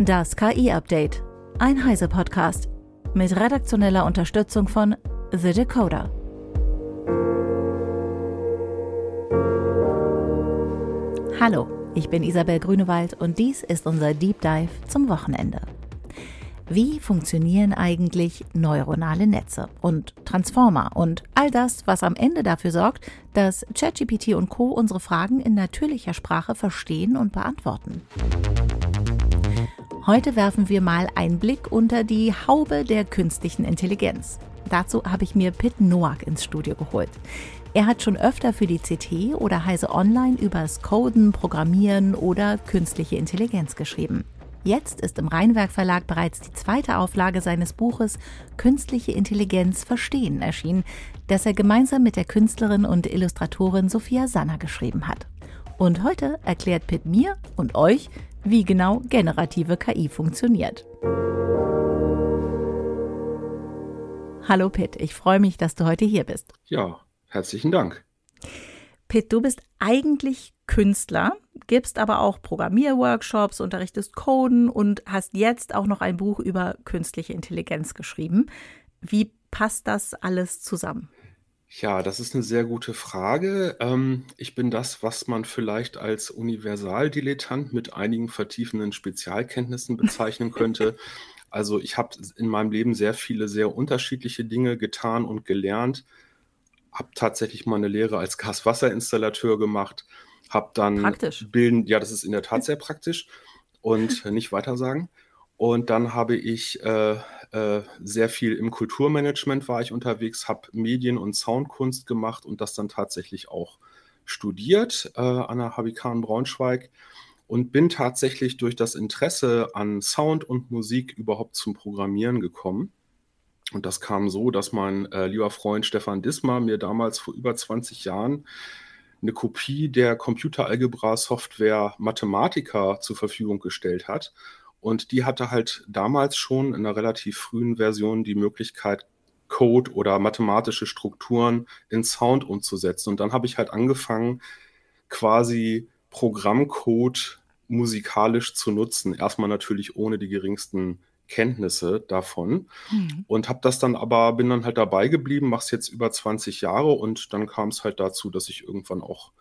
Das KI-Update. Ein Heise-Podcast. Mit redaktioneller Unterstützung von The Decoder. Hallo, ich bin Isabel Grünewald und dies ist unser Deep Dive zum Wochenende. Wie funktionieren eigentlich neuronale Netze und Transformer und all das, was am Ende dafür sorgt, dass ChatGPT und Co. unsere Fragen in natürlicher Sprache verstehen und beantworten? Heute werfen wir mal einen Blick unter die Haube der künstlichen Intelligenz. Dazu habe ich mir Pitt Noack ins Studio geholt. Er hat schon öfter für die CT oder Heise Online übers Coden, Programmieren oder künstliche Intelligenz geschrieben. Jetzt ist im Rheinwerk Verlag bereits die zweite Auflage seines Buches Künstliche Intelligenz verstehen erschienen, das er gemeinsam mit der Künstlerin und Illustratorin Sophia Sanner geschrieben hat. Und heute erklärt Pitt mir und euch, wie genau generative KI funktioniert. Hallo Pitt, ich freue mich, dass du heute hier bist. Ja, herzlichen Dank. Pitt, du bist eigentlich Künstler, gibst aber auch Programmierworkshops, unterrichtest Coden und hast jetzt auch noch ein Buch über künstliche Intelligenz geschrieben. Wie passt das alles zusammen? Ja, das ist eine sehr gute Frage. Ähm, ich bin das, was man vielleicht als Universaldilettant mit einigen vertiefenden Spezialkenntnissen bezeichnen könnte. Also ich habe in meinem Leben sehr viele sehr unterschiedliche Dinge getan und gelernt. Habe tatsächlich mal eine Lehre als Gaswasserinstallateur gemacht, habe dann Praktisch. bilden, ja, das ist in der Tat sehr praktisch und nicht weiter sagen. Und dann habe ich äh, äh, sehr viel im Kulturmanagement war ich unterwegs, habe Medien- und Soundkunst gemacht und das dann tatsächlich auch studiert äh, an der Habikan Braunschweig und bin tatsächlich durch das Interesse an Sound und Musik überhaupt zum Programmieren gekommen. Und das kam so, dass mein äh, lieber Freund Stefan Dismar mir damals vor über 20 Jahren eine Kopie der Computeralgebra-Software Mathematica zur Verfügung gestellt hat. Und die hatte halt damals schon in einer relativ frühen Version die Möglichkeit, Code oder mathematische Strukturen in Sound umzusetzen. Und dann habe ich halt angefangen, quasi Programmcode musikalisch zu nutzen. Erstmal natürlich ohne die geringsten Kenntnisse davon mhm. und habe das dann aber bin dann halt dabei geblieben, mache es jetzt über 20 Jahre und dann kam es halt dazu, dass ich irgendwann auch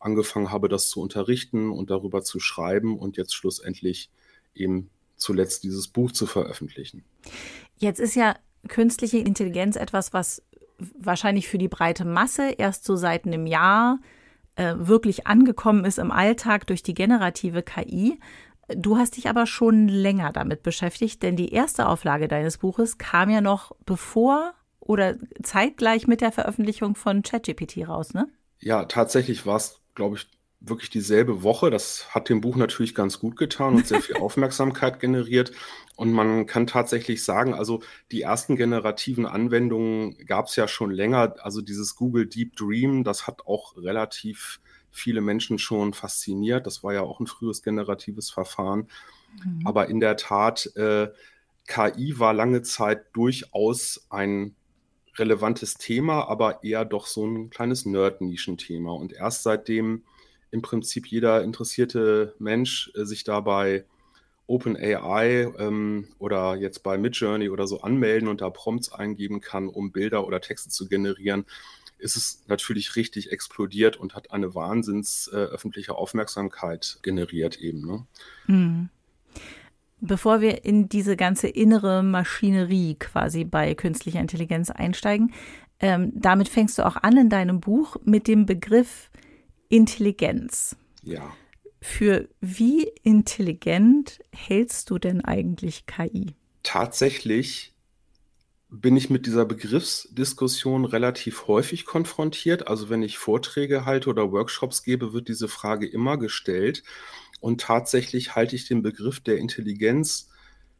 angefangen habe, das zu unterrichten und darüber zu schreiben und jetzt schlussendlich eben zuletzt dieses Buch zu veröffentlichen. Jetzt ist ja künstliche Intelligenz etwas, was wahrscheinlich für die breite Masse erst so seit einem Jahr äh, wirklich angekommen ist im Alltag durch die generative KI. Du hast dich aber schon länger damit beschäftigt, denn die erste Auflage deines Buches kam ja noch bevor oder zeitgleich mit der Veröffentlichung von ChatGPT raus, ne? Ja, tatsächlich war es, glaube ich, wirklich dieselbe Woche. Das hat dem Buch natürlich ganz gut getan und sehr viel Aufmerksamkeit generiert. Und man kann tatsächlich sagen, also die ersten generativen Anwendungen gab es ja schon länger. Also dieses Google Deep Dream, das hat auch relativ viele Menschen schon fasziniert. Das war ja auch ein frühes generatives Verfahren. Mhm. Aber in der Tat, äh, KI war lange Zeit durchaus ein relevantes Thema, aber eher doch so ein kleines Nerd-Nischenthema. Und erst seitdem im Prinzip jeder interessierte Mensch äh, sich dabei OpenAI ähm, oder jetzt bei Midjourney oder so anmelden und da Prompts eingeben kann, um Bilder oder Texte zu generieren, ist es natürlich richtig explodiert und hat eine wahnsinns äh, öffentliche Aufmerksamkeit generiert eben. Ne? Mhm. Bevor wir in diese ganze innere Maschinerie quasi bei künstlicher Intelligenz einsteigen, ähm, damit fängst du auch an in deinem Buch mit dem Begriff Intelligenz. Ja. Für wie intelligent hältst du denn eigentlich KI? Tatsächlich bin ich mit dieser Begriffsdiskussion relativ häufig konfrontiert. Also wenn ich Vorträge halte oder Workshops gebe, wird diese Frage immer gestellt. Und tatsächlich halte ich den Begriff der Intelligenz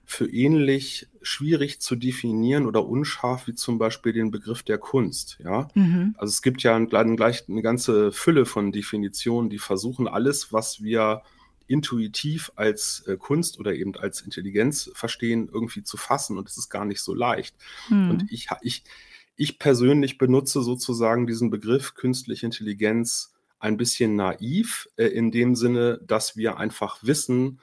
für ähnlich schwierig zu definieren oder unscharf wie zum Beispiel den Begriff der Kunst. Ja, mhm. also es gibt ja gleich eine ganze Fülle von Definitionen, die versuchen alles, was wir intuitiv als äh, Kunst oder eben als Intelligenz verstehen, irgendwie zu fassen. Und es ist gar nicht so leicht. Mhm. Und ich, ich, ich persönlich benutze sozusagen diesen Begriff künstliche Intelligenz ein bisschen naiv, äh, in dem Sinne, dass wir einfach wissen,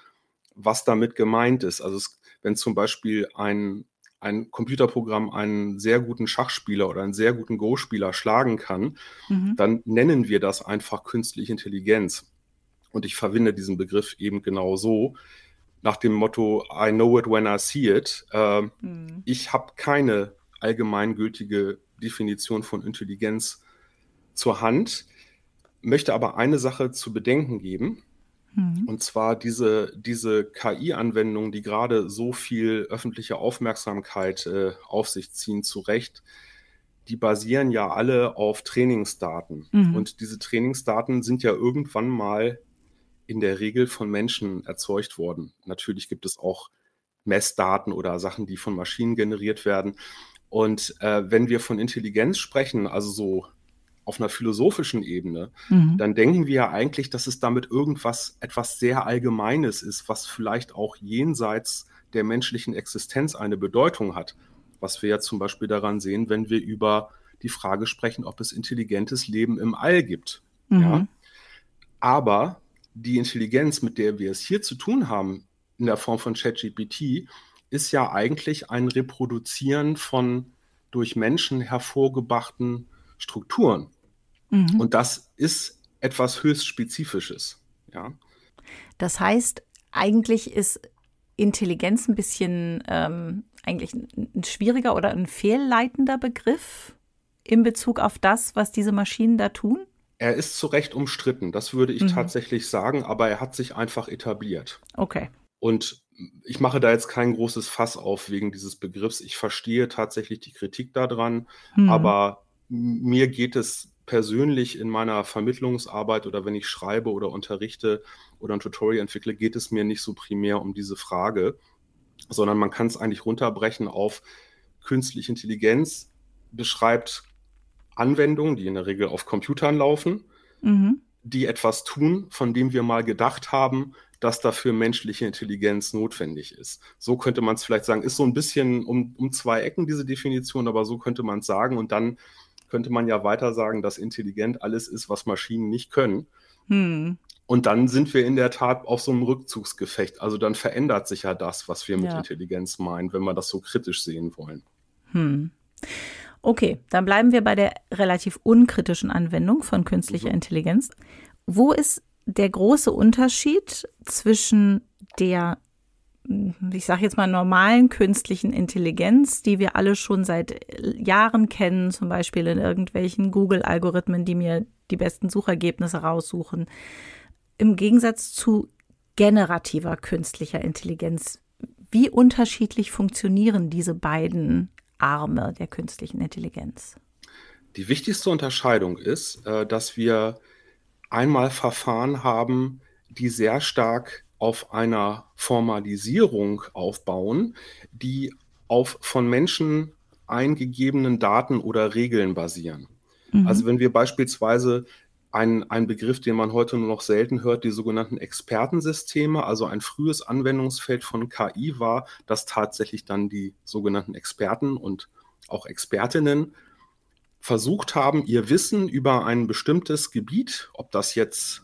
was damit gemeint ist. Also es, wenn zum Beispiel ein, ein Computerprogramm einen sehr guten Schachspieler oder einen sehr guten Go-Spieler schlagen kann, mhm. dann nennen wir das einfach künstliche Intelligenz. Und ich verwende diesen Begriff eben genau so, nach dem Motto, I know it when I see it. Äh, mhm. Ich habe keine allgemeingültige Definition von Intelligenz zur Hand, möchte aber eine Sache zu bedenken geben. Mhm. Und zwar diese, diese KI-Anwendungen, die gerade so viel öffentliche Aufmerksamkeit äh, auf sich ziehen, zu Recht, die basieren ja alle auf Trainingsdaten. Mhm. Und diese Trainingsdaten sind ja irgendwann mal in der Regel von Menschen erzeugt worden. Natürlich gibt es auch Messdaten oder Sachen, die von Maschinen generiert werden. Und äh, wenn wir von Intelligenz sprechen, also so auf einer philosophischen Ebene, mhm. dann denken wir ja eigentlich, dass es damit irgendwas etwas sehr Allgemeines ist, was vielleicht auch jenseits der menschlichen Existenz eine Bedeutung hat. Was wir ja zum Beispiel daran sehen, wenn wir über die Frage sprechen, ob es intelligentes Leben im All gibt. Mhm. Ja? Aber die Intelligenz, mit der wir es hier zu tun haben, in der Form von ChatGPT, ist ja eigentlich ein Reproduzieren von durch Menschen hervorgebrachten Strukturen. Mhm. Und das ist etwas höchst Spezifisches. Ja. Das heißt, eigentlich ist Intelligenz ein bisschen ähm, eigentlich ein schwieriger oder ein fehlleitender Begriff in Bezug auf das, was diese Maschinen da tun? Er ist zu Recht umstritten, das würde ich mhm. tatsächlich sagen, aber er hat sich einfach etabliert. Okay. Und ich mache da jetzt kein großes Fass auf wegen dieses Begriffs. Ich verstehe tatsächlich die Kritik daran, mhm. aber mir geht es persönlich in meiner Vermittlungsarbeit oder wenn ich schreibe oder unterrichte oder ein Tutorial entwickle, geht es mir nicht so primär um diese Frage, sondern man kann es eigentlich runterbrechen auf künstliche Intelligenz beschreibt Anwendungen, die in der Regel auf Computern laufen, mhm. die etwas tun, von dem wir mal gedacht haben, dass dafür menschliche Intelligenz notwendig ist. So könnte man es vielleicht sagen, ist so ein bisschen um, um zwei Ecken diese Definition, aber so könnte man es sagen. Und dann könnte man ja weiter sagen, dass intelligent alles ist, was Maschinen nicht können. Hm. Und dann sind wir in der Tat auf so einem Rückzugsgefecht. Also dann verändert sich ja das, was wir mit ja. Intelligenz meinen, wenn wir das so kritisch sehen wollen. Hm. Okay, dann bleiben wir bei der relativ unkritischen Anwendung von künstlicher mhm. Intelligenz. Wo ist der große Unterschied zwischen der, ich sage jetzt mal, normalen künstlichen Intelligenz, die wir alle schon seit Jahren kennen, zum Beispiel in irgendwelchen Google-Algorithmen, die mir die besten Suchergebnisse raussuchen, im Gegensatz zu generativer künstlicher Intelligenz? Wie unterschiedlich funktionieren diese beiden Arme der künstlichen Intelligenz? Die wichtigste Unterscheidung ist, äh, dass wir einmal Verfahren haben, die sehr stark auf einer Formalisierung aufbauen, die auf von Menschen eingegebenen Daten oder Regeln basieren. Mhm. Also wenn wir beispielsweise ein, ein Begriff, den man heute nur noch selten hört, die sogenannten Expertensysteme, also ein frühes Anwendungsfeld von KI war, dass tatsächlich dann die sogenannten Experten und auch Expertinnen versucht haben, ihr Wissen über ein bestimmtes Gebiet, ob das jetzt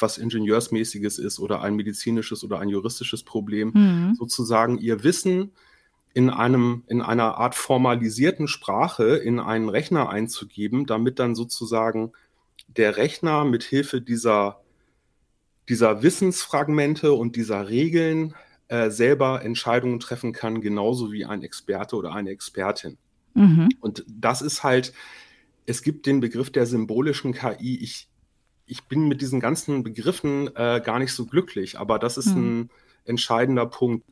etwas Ingenieursmäßiges ist oder ein medizinisches oder ein juristisches Problem, mhm. sozusagen ihr Wissen in einem, in einer Art formalisierten Sprache in einen Rechner einzugeben, damit dann sozusagen der Rechner mit Hilfe dieser, dieser Wissensfragmente und dieser Regeln äh, selber Entscheidungen treffen kann, genauso wie ein Experte oder eine Expertin. Mhm. Und das ist halt, es gibt den Begriff der symbolischen KI. Ich, ich bin mit diesen ganzen Begriffen äh, gar nicht so glücklich, aber das ist mhm. ein entscheidender Punkt.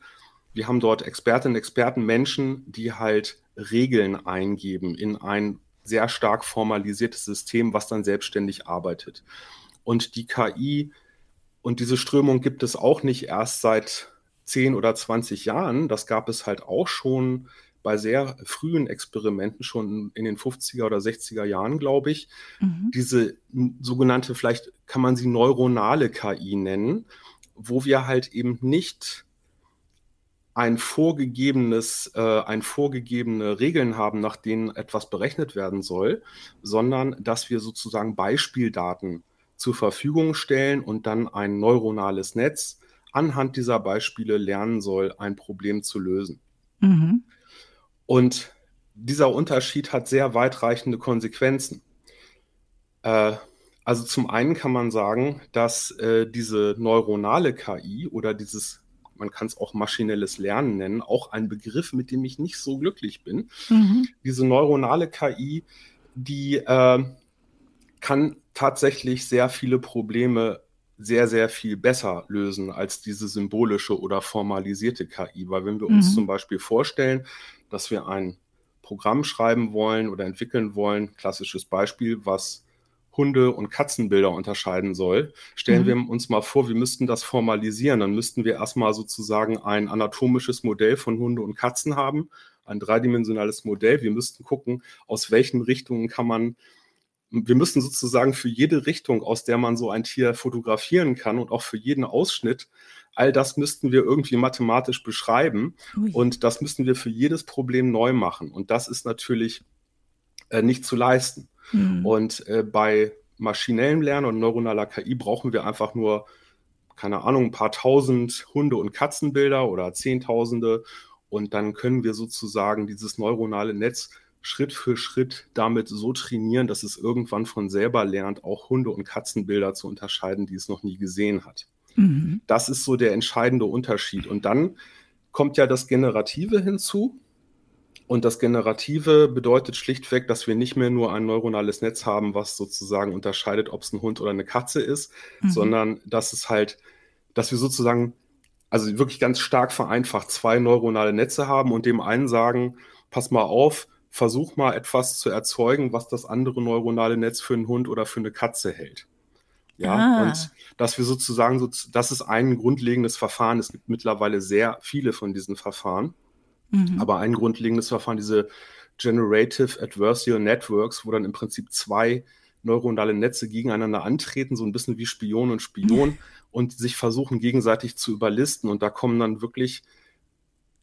Wir haben dort Expertinnen, Experten, Menschen, die halt Regeln eingeben in ein sehr stark formalisiertes System, was dann selbstständig arbeitet. Und die KI und diese Strömung gibt es auch nicht erst seit 10 oder 20 Jahren. Das gab es halt auch schon bei sehr frühen Experimenten, schon in den 50er oder 60er Jahren, glaube ich. Mhm. Diese sogenannte, vielleicht kann man sie neuronale KI nennen, wo wir halt eben nicht ein vorgegebenes, äh, ein vorgegebene Regeln haben, nach denen etwas berechnet werden soll, sondern dass wir sozusagen Beispieldaten zur Verfügung stellen und dann ein neuronales Netz anhand dieser Beispiele lernen soll, ein Problem zu lösen. Mhm. Und dieser Unterschied hat sehr weitreichende Konsequenzen. Äh, also zum einen kann man sagen, dass äh, diese neuronale KI oder dieses, man kann es auch maschinelles Lernen nennen, auch ein Begriff, mit dem ich nicht so glücklich bin. Mhm. Diese neuronale KI, die äh, kann tatsächlich sehr viele Probleme sehr, sehr viel besser lösen als diese symbolische oder formalisierte KI. Weil wenn wir uns mhm. zum Beispiel vorstellen, dass wir ein Programm schreiben wollen oder entwickeln wollen, klassisches Beispiel, was Hunde- und Katzenbilder unterscheiden soll. Stellen mhm. wir uns mal vor, wir müssten das formalisieren. Dann müssten wir erstmal sozusagen ein anatomisches Modell von Hunde und Katzen haben, ein dreidimensionales Modell. Wir müssten gucken, aus welchen Richtungen kann man wir müssen sozusagen für jede Richtung, aus der man so ein Tier fotografieren kann und auch für jeden Ausschnitt, all das müssten wir irgendwie mathematisch beschreiben Ui. und das müssten wir für jedes Problem neu machen. Und das ist natürlich äh, nicht zu leisten. Mhm. Und äh, bei maschinellem Lernen und neuronaler KI brauchen wir einfach nur, keine Ahnung, ein paar tausend Hunde- und Katzenbilder oder Zehntausende. Und dann können wir sozusagen dieses neuronale Netz Schritt für Schritt damit so trainieren, dass es irgendwann von selber lernt, auch Hunde- und Katzenbilder zu unterscheiden, die es noch nie gesehen hat. Mhm. Das ist so der entscheidende Unterschied. Und dann kommt ja das Generative hinzu. Und das Generative bedeutet schlichtweg, dass wir nicht mehr nur ein neuronales Netz haben, was sozusagen unterscheidet, ob es ein Hund oder eine Katze ist, mhm. sondern dass es halt, dass wir sozusagen, also wirklich ganz stark vereinfacht, zwei neuronale Netze haben und dem einen sagen, pass mal auf, versuch mal etwas zu erzeugen, was das andere neuronale Netz für einen Hund oder für eine Katze hält. Ja, ah. und dass wir sozusagen, so, das ist ein grundlegendes Verfahren. Es gibt mittlerweile sehr viele von diesen Verfahren. Mhm. Aber ein grundlegendes Verfahren, diese Generative Adversarial Networks, wo dann im Prinzip zwei neuronale Netze gegeneinander antreten, so ein bisschen wie Spion und Spion und sich versuchen gegenseitig zu überlisten. Und da kommen dann wirklich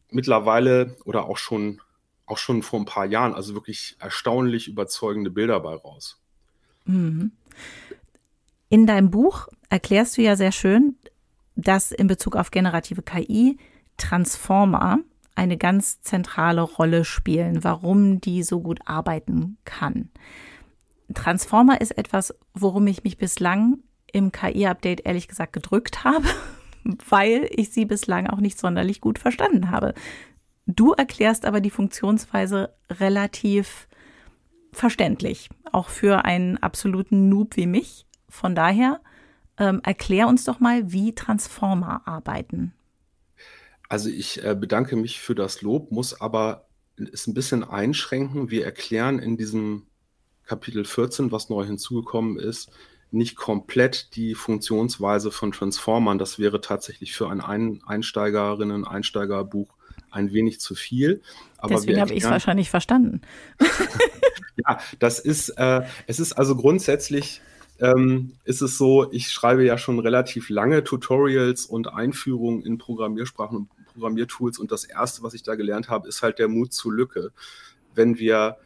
mittlerweile oder auch schon auch schon vor ein paar Jahren, also wirklich erstaunlich überzeugende Bilder bei raus. Mhm. In deinem Buch erklärst du ja sehr schön, dass in Bezug auf generative KI Transformer eine ganz zentrale Rolle spielen, warum die so gut arbeiten kann. Transformer ist etwas, worum ich mich bislang im KI-Update ehrlich gesagt gedrückt habe, weil ich sie bislang auch nicht sonderlich gut verstanden habe. Du erklärst aber die Funktionsweise relativ verständlich, auch für einen absoluten Noob wie mich. Von daher ähm, erklär uns doch mal, wie Transformer arbeiten. Also ich äh, bedanke mich für das Lob, muss aber es ein bisschen einschränken. Wir erklären in diesem Kapitel 14, was neu hinzugekommen ist, nicht komplett die Funktionsweise von Transformern. Das wäre tatsächlich für ein Einsteigerinnen, Einsteigerbuch ein wenig zu viel. Aber Deswegen habe ich es wahrscheinlich verstanden. ja, das ist, äh, es ist also grundsätzlich ähm, ist es so, ich schreibe ja schon relativ lange Tutorials und Einführungen in Programmiersprachen und Programmiertools und das erste, was ich da gelernt habe, ist halt der Mut zur Lücke. Wenn wir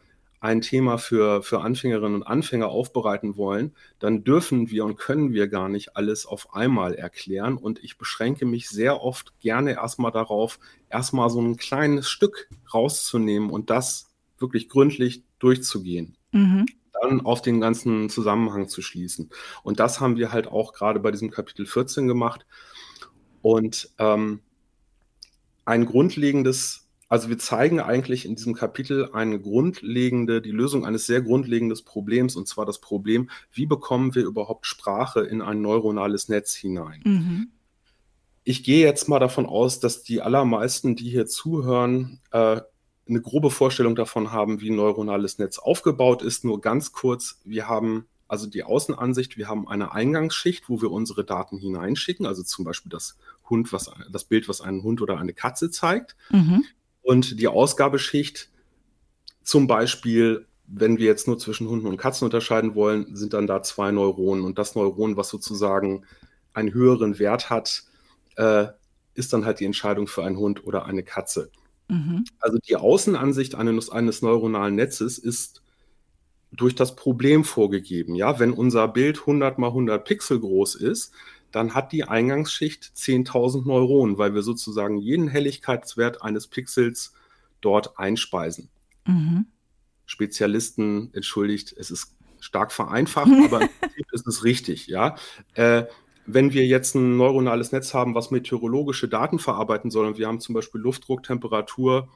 ein Thema für, für Anfängerinnen und Anfänger aufbereiten wollen, dann dürfen wir und können wir gar nicht alles auf einmal erklären. Und ich beschränke mich sehr oft gerne erstmal darauf, erstmal so ein kleines Stück rauszunehmen und das wirklich gründlich durchzugehen. Mhm. Dann auf den ganzen Zusammenhang zu schließen. Und das haben wir halt auch gerade bei diesem Kapitel 14 gemacht. Und ähm, ein grundlegendes also wir zeigen eigentlich in diesem Kapitel eine grundlegende, die Lösung eines sehr grundlegenden Problems, und zwar das Problem, wie bekommen wir überhaupt Sprache in ein neuronales Netz hinein? Mhm. Ich gehe jetzt mal davon aus, dass die allermeisten, die hier zuhören, äh, eine grobe Vorstellung davon haben, wie ein neuronales Netz aufgebaut ist. Nur ganz kurz, wir haben also die Außenansicht, wir haben eine Eingangsschicht, wo wir unsere Daten hineinschicken, also zum Beispiel das Hund, was das Bild, was einen Hund oder eine Katze zeigt. Mhm. Und die Ausgabeschicht, zum Beispiel, wenn wir jetzt nur zwischen Hunden und Katzen unterscheiden wollen, sind dann da zwei Neuronen. Und das Neuron, was sozusagen einen höheren Wert hat, äh, ist dann halt die Entscheidung für einen Hund oder eine Katze. Mhm. Also die Außenansicht eines, eines neuronalen Netzes ist durch das Problem vorgegeben. Ja, wenn unser Bild 100 mal 100 Pixel groß ist, dann hat die Eingangsschicht 10.000 Neuronen, weil wir sozusagen jeden Helligkeitswert eines Pixels dort einspeisen. Mhm. Spezialisten, entschuldigt, es ist stark vereinfacht, aber im Prinzip ist es richtig, ja. Äh, wenn wir jetzt ein neuronales Netz haben, was meteorologische Daten verarbeiten soll, und wir haben zum Beispiel Luftdruck, Temperatur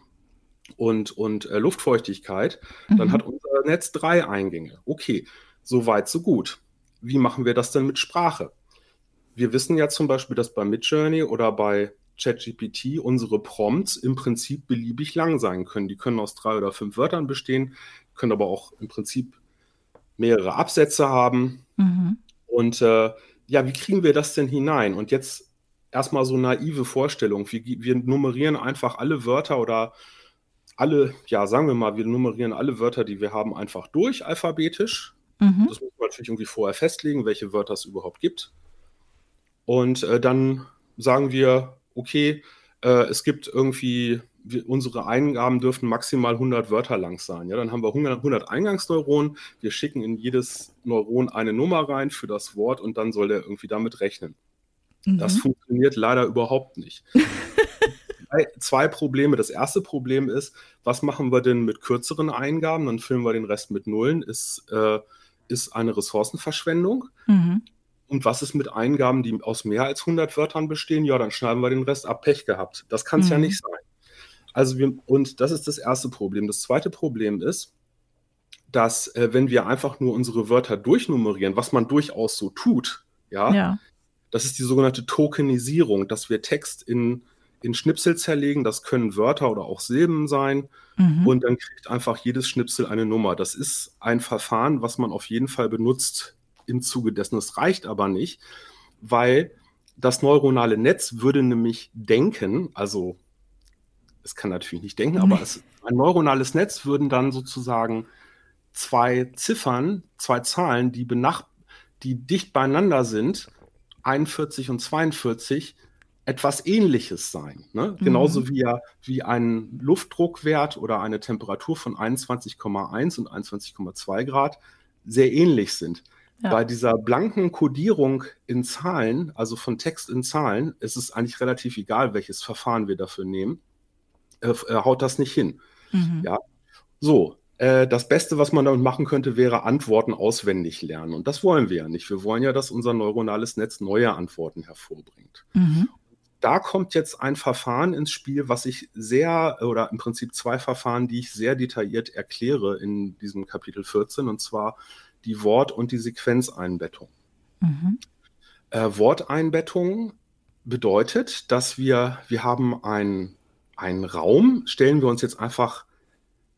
und, und äh, Luftfeuchtigkeit, mhm. dann hat unser Netz drei Eingänge. Okay, so weit, so gut. Wie machen wir das denn mit Sprache? Wir wissen ja zum Beispiel, dass bei Midjourney oder bei ChatGPT unsere Prompts im Prinzip beliebig lang sein können. Die können aus drei oder fünf Wörtern bestehen, können aber auch im Prinzip mehrere Absätze haben. Mhm. Und äh, ja, wie kriegen wir das denn hinein? Und jetzt erstmal so naive Vorstellung. Wir, wir nummerieren einfach alle Wörter oder alle, ja, sagen wir mal, wir nummerieren alle Wörter, die wir haben, einfach durch, alphabetisch. Mhm. Das muss man natürlich irgendwie vorher festlegen, welche Wörter es überhaupt gibt. Und äh, dann sagen wir, okay, äh, es gibt irgendwie, wir, unsere Eingaben dürfen maximal 100 Wörter lang sein. Ja, dann haben wir 100, 100 Eingangsneuronen. Wir schicken in jedes Neuron eine Nummer rein für das Wort und dann soll der irgendwie damit rechnen. Mhm. Das funktioniert leider überhaupt nicht. zwei Probleme. Das erste Problem ist, was machen wir denn mit kürzeren Eingaben? Dann füllen wir den Rest mit Nullen. Ist, äh, ist eine Ressourcenverschwendung. Mhm. Und was ist mit Eingaben, die aus mehr als 100 Wörtern bestehen? Ja, dann schneiden wir den Rest ab. Pech gehabt. Das kann es mhm. ja nicht sein. Also wir, und das ist das erste Problem. Das zweite Problem ist, dass äh, wenn wir einfach nur unsere Wörter durchnummerieren, was man durchaus so tut, ja, ja. das ist die sogenannte Tokenisierung, dass wir Text in, in Schnipsel zerlegen. Das können Wörter oder auch Silben sein. Mhm. Und dann kriegt einfach jedes Schnipsel eine Nummer. Das ist ein Verfahren, was man auf jeden Fall benutzt im Zuge dessen. Es reicht aber nicht, weil das neuronale Netz würde nämlich denken, also es kann natürlich nicht denken, aber es, ein neuronales Netz würden dann sozusagen zwei Ziffern, zwei Zahlen, die, benach die dicht beieinander sind, 41 und 42, etwas Ähnliches sein. Ne? Mhm. Genauso wie, ja, wie ein Luftdruckwert oder eine Temperatur von 21,1 und 21,2 Grad sehr ähnlich sind. Ja. Bei dieser blanken Codierung in Zahlen, also von Text in Zahlen, ist es eigentlich relativ egal, welches Verfahren wir dafür nehmen. Äh, äh, haut das nicht hin. Mhm. Ja. So, äh, das Beste, was man damit machen könnte, wäre Antworten auswendig lernen. Und das wollen wir ja nicht. Wir wollen ja, dass unser neuronales Netz neue Antworten hervorbringt. Mhm. Da kommt jetzt ein Verfahren ins Spiel, was ich sehr, oder im Prinzip zwei Verfahren, die ich sehr detailliert erkläre in diesem Kapitel 14. Und zwar die Wort- und die Sequenzeinbettung. Mhm. Äh, Worteinbettung bedeutet, dass wir, wir haben einen, einen Raum, stellen wir uns jetzt einfach